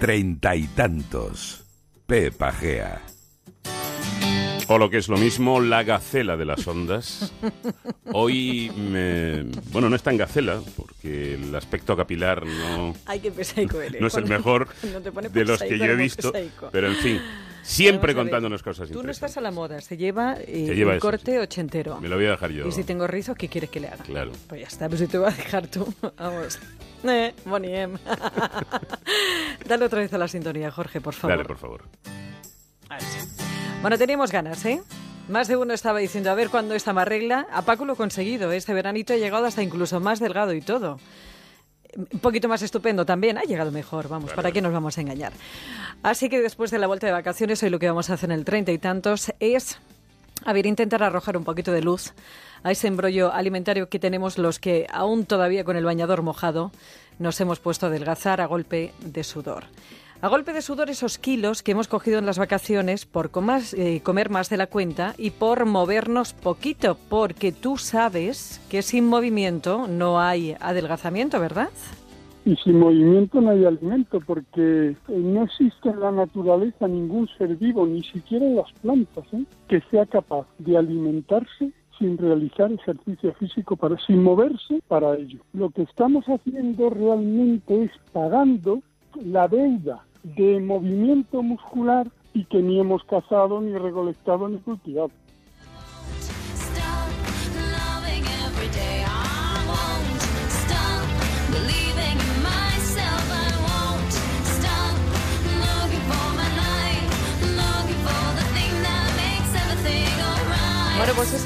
Treinta y tantos. Pepa Gea. O lo que es lo mismo, la gacela de las ondas. Hoy, me... bueno, no está en gacela, porque el aspecto capilar no, Ay, qué pesaico eres. no es el Cuando- mejor cuando te pone de los que pesaico, yo he eres visto. pesaico. Pero en fin, siempre Vamos a ver. contándonos cosas Tú no interesantes. estás a la moda, se lleva, eh, Se lleva el eso, corte sí. ochentero. Me lo voy a dejar yo. Y si tengo rizos, ¿qué quieres que le haga? Claro. Pues ya está, pues si te voy a dejar tú. Vamos. Eh, Bonnie M. Dale otra vez a la sintonía, Jorge, por favor. Dale, por favor. Bueno, teníamos ganas, ¿eh? Más de uno estaba diciendo, a ver cuándo esta me arregla. A Paco lo he conseguido, ¿eh? este veranito ha llegado hasta incluso más delgado y todo. Un poquito más estupendo también, ha llegado mejor, vamos, ¿para qué nos vamos a engañar? Así que después de la vuelta de vacaciones, hoy lo que vamos a hacer en el treinta y tantos es, a ver, intentar arrojar un poquito de luz a ese embrollo alimentario que tenemos los que aún todavía con el bañador mojado nos hemos puesto a adelgazar a golpe de sudor. A golpe de sudor esos kilos que hemos cogido en las vacaciones por eh, comer más de la cuenta y por movernos poquito, porque tú sabes que sin movimiento no hay adelgazamiento, ¿verdad? Y sin movimiento no hay alimento, porque eh, no existe en la naturaleza ningún ser vivo, ni siquiera las plantas, ¿eh? que sea capaz de alimentarse sin realizar ejercicio físico, para, sin moverse para ello. Lo que estamos haciendo realmente es pagando la deuda de movimiento muscular y que ni hemos cazado, ni recolectado, ni cultivado.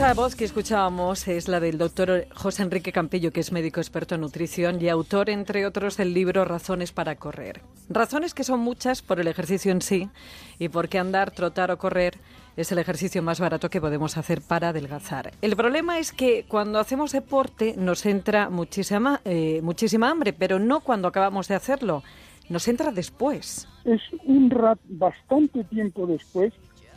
Esa voz que escuchábamos es la del doctor José Enrique Campillo, que es médico experto en nutrición y autor, entre otros, del libro Razones para correr. Razones que son muchas por el ejercicio en sí y porque andar, trotar o correr es el ejercicio más barato que podemos hacer para adelgazar. El problema es que cuando hacemos deporte nos entra muchísima, eh, muchísima hambre, pero no cuando acabamos de hacerlo, nos entra después. es un rat bastante tiempo después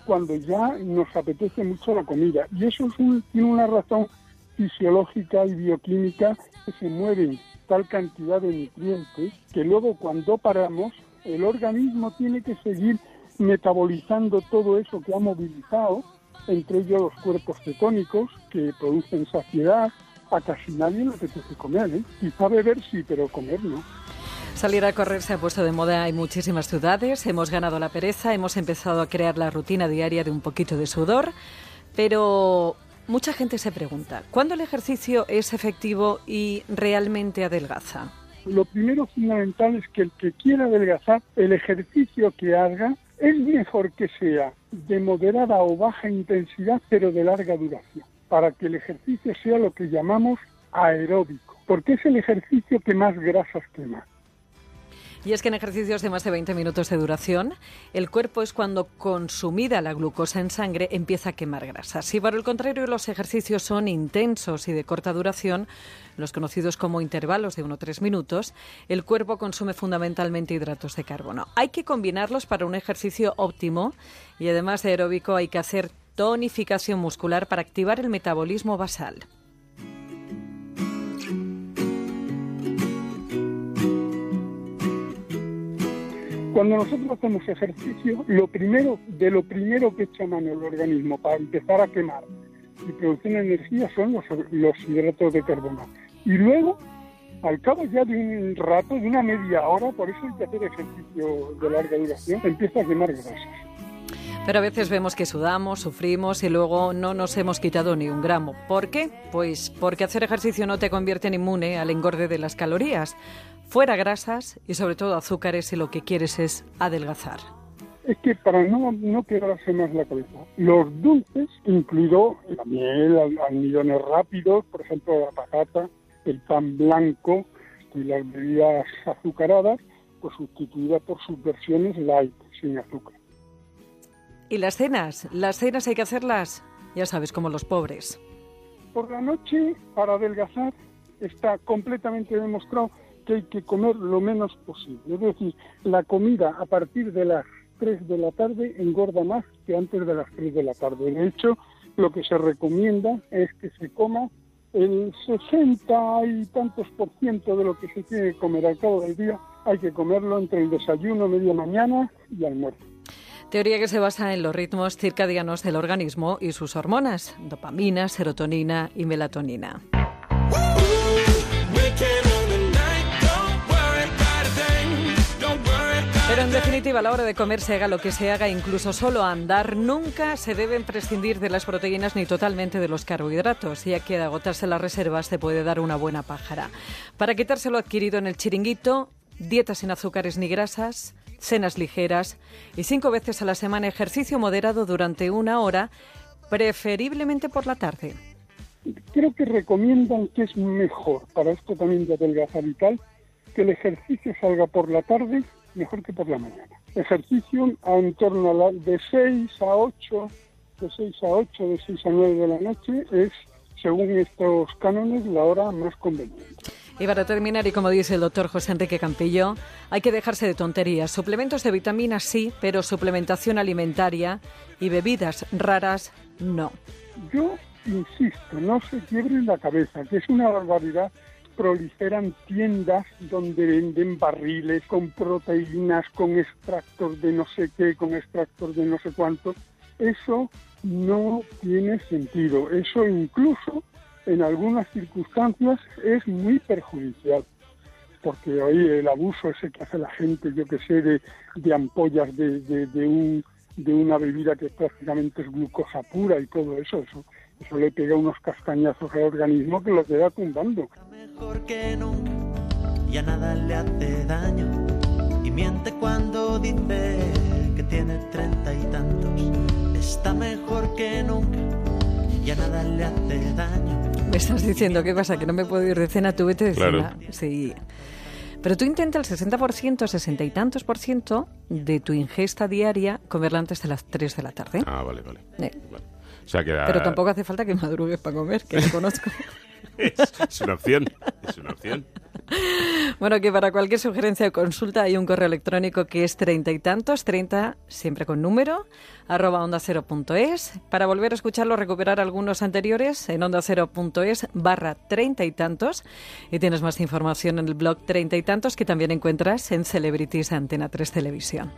cuando ya nos apetece mucho la comida. Y eso es un- tiene una razón fisiológica y bioquímica que se mueven tal cantidad de nutrientes que luego cuando paramos el organismo tiene que seguir metabolizando todo eso que ha movilizado, entre ellos los cuerpos cetónicos que producen saciedad. A casi nadie le apetece comer, ¿eh? Quizá beber sí, pero comer no. Salir a correr se ha puesto de moda en muchísimas ciudades, hemos ganado la pereza, hemos empezado a crear la rutina diaria de un poquito de sudor, pero mucha gente se pregunta, ¿cuándo el ejercicio es efectivo y realmente adelgaza? Lo primero fundamental es que el que quiera adelgazar, el ejercicio que haga, es mejor que sea de moderada o baja intensidad, pero de larga duración, para que el ejercicio sea lo que llamamos aeróbico, porque es el ejercicio que más grasas quema. Y es que en ejercicios de más de 20 minutos de duración, el cuerpo es cuando consumida la glucosa en sangre empieza a quemar grasas. Si por el contrario los ejercicios son intensos y de corta duración, los conocidos como intervalos de 1 o 3 minutos, el cuerpo consume fundamentalmente hidratos de carbono. Hay que combinarlos para un ejercicio óptimo y además de aeróbico hay que hacer tonificación muscular para activar el metabolismo basal. Cuando nosotros hacemos ejercicio, lo primero, de lo primero que echa mano el organismo para empezar a quemar y producir energía son los, los hidratos de carbono. Y luego, al cabo ya de un rato, de una media hora, por eso hay que hacer ejercicio de larga duración, empieza a quemar grasas. Pero a veces vemos que sudamos, sufrimos y luego no nos hemos quitado ni un gramo. ¿Por qué? Pues porque hacer ejercicio no te convierte en inmune al engorde de las calorías. Fuera grasas y sobre todo azúcares si lo que quieres es adelgazar. Es que para no, no quebrarse más la cabeza, los dulces, incluido la miel, al- almidones rápidos, por ejemplo la patata, el pan blanco y las bebidas azucaradas, pues sustituida por sus versiones light, sin azúcar. ¿Y las cenas? Las cenas hay que hacerlas, ya sabes, como los pobres. Por la noche, para adelgazar, está completamente demostrado que hay que comer lo menos posible. Es decir, la comida a partir de las 3 de la tarde engorda más que antes de las 3 de la tarde. De hecho, lo que se recomienda es que se coma el 60 y tantos por ciento de lo que se tiene que comer al cabo del día hay que comerlo entre el desayuno, media mañana y almuerzo. Teoría que se basa en los ritmos circadianos del organismo y sus hormonas, dopamina, serotonina y melatonina. A la hora de comer, se haga lo que se haga, incluso solo andar, nunca se deben prescindir de las proteínas ni totalmente de los carbohidratos, ya que de agotarse las reservas te puede dar una buena pájara. Para quitárselo adquirido en el chiringuito, dieta sin azúcares ni grasas, cenas ligeras y cinco veces a la semana ejercicio moderado durante una hora, preferiblemente por la tarde. Creo que recomiendan que es mejor para esto también de adelgazar y tal, que el ejercicio salga por la tarde mejor que por la mañana. Ejercicio a en torno a la, de 6 a 8, de 6 a 8, de 6 a 9 de la noche es, según estos cánones, la hora más conveniente. Y para terminar, y como dice el doctor José Enrique Campillo, hay que dejarse de tonterías. Suplementos de vitaminas sí, pero suplementación alimentaria y bebidas raras no. Yo insisto, no se quiebren la cabeza, que es una barbaridad. Proliferan tiendas donde venden barriles con proteínas, con extractos de no sé qué, con extractos de no sé cuánto. Eso no tiene sentido. Eso incluso en algunas circunstancias es muy perjudicial. Porque hoy el abuso ese que hace la gente, yo que sé, de, de ampollas de, de, un, de una bebida que prácticamente es glucosa pura y todo eso, eso, eso le pega unos castañazos al organismo que lo queda tumbando. mejor que nunca, ya nada le hace daño. Y miente cuando dice que tiene treinta y tantos. Está mejor que nunca, ya nada le hace daño. Me estás diciendo, ¿qué pasa? Que no me puedo ir de cena, tú vete de Claro. cena. Sí. Pero tú intenta el 60%, 60 y tantos por ciento de tu ingesta diaria comerla antes de las 3 de la tarde. Ah, vale, vale. Eh, Vale. O sea que Pero tampoco hace falta que madrugues para comer, que lo conozco. es, es una opción. Es una opción. Bueno, que para cualquier sugerencia o consulta hay un correo electrónico que es treinta y tantos, treinta siempre con número, arroba onda cero punto es. Para volver a escucharlo, recuperar algunos anteriores en onda cero punto es barra treinta y tantos. Y tienes más información en el blog treinta y tantos que también encuentras en Celebrities Antena 3 Televisión.